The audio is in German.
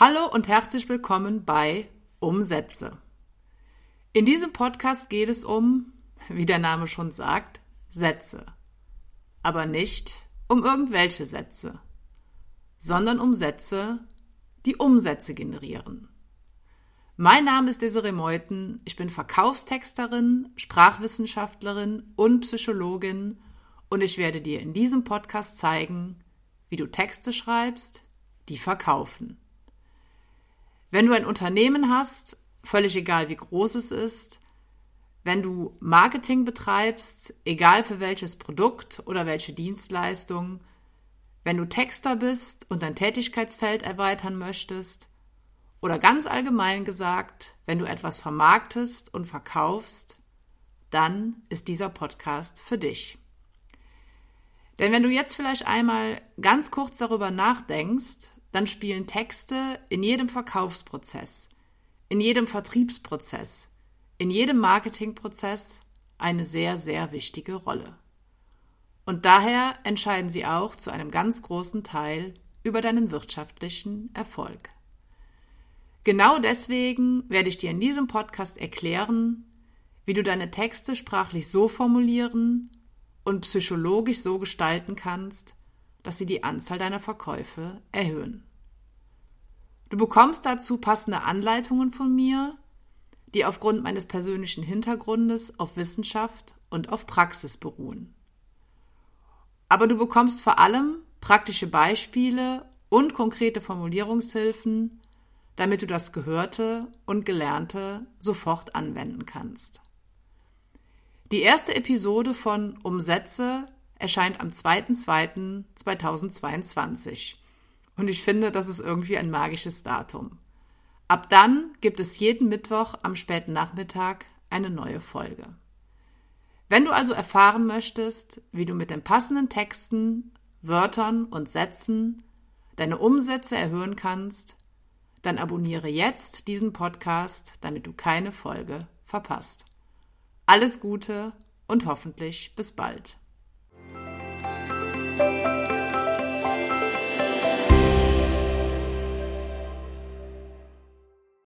Hallo und herzlich willkommen bei Umsätze. In diesem Podcast geht es um, wie der Name schon sagt, Sätze. Aber nicht um irgendwelche Sätze, sondern um Sätze, die Umsätze generieren. Mein Name ist Desiree Meuthen, ich bin Verkaufstexterin, Sprachwissenschaftlerin und Psychologin und ich werde dir in diesem Podcast zeigen, wie du Texte schreibst, die verkaufen. Wenn du ein Unternehmen hast, völlig egal wie groß es ist, wenn du Marketing betreibst, egal für welches Produkt oder welche Dienstleistung, wenn du Texter bist und dein Tätigkeitsfeld erweitern möchtest, oder ganz allgemein gesagt, wenn du etwas vermarktest und verkaufst, dann ist dieser Podcast für dich. Denn wenn du jetzt vielleicht einmal ganz kurz darüber nachdenkst, dann spielen Texte in jedem Verkaufsprozess, in jedem Vertriebsprozess, in jedem Marketingprozess eine sehr, sehr wichtige Rolle. Und daher entscheiden sie auch zu einem ganz großen Teil über deinen wirtschaftlichen Erfolg. Genau deswegen werde ich dir in diesem Podcast erklären, wie du deine Texte sprachlich so formulieren und psychologisch so gestalten kannst, dass sie die Anzahl deiner Verkäufe erhöhen. Du bekommst dazu passende Anleitungen von mir, die aufgrund meines persönlichen Hintergrundes auf Wissenschaft und auf Praxis beruhen. Aber du bekommst vor allem praktische Beispiele und konkrete Formulierungshilfen, damit du das Gehörte und Gelernte sofort anwenden kannst. Die erste Episode von Umsätze erscheint am 2.2.2022. Und ich finde, das ist irgendwie ein magisches Datum. Ab dann gibt es jeden Mittwoch am späten Nachmittag eine neue Folge. Wenn du also erfahren möchtest, wie du mit den passenden Texten, Wörtern und Sätzen deine Umsätze erhöhen kannst, dann abonniere jetzt diesen Podcast, damit du keine Folge verpasst. Alles Gute und hoffentlich bis bald.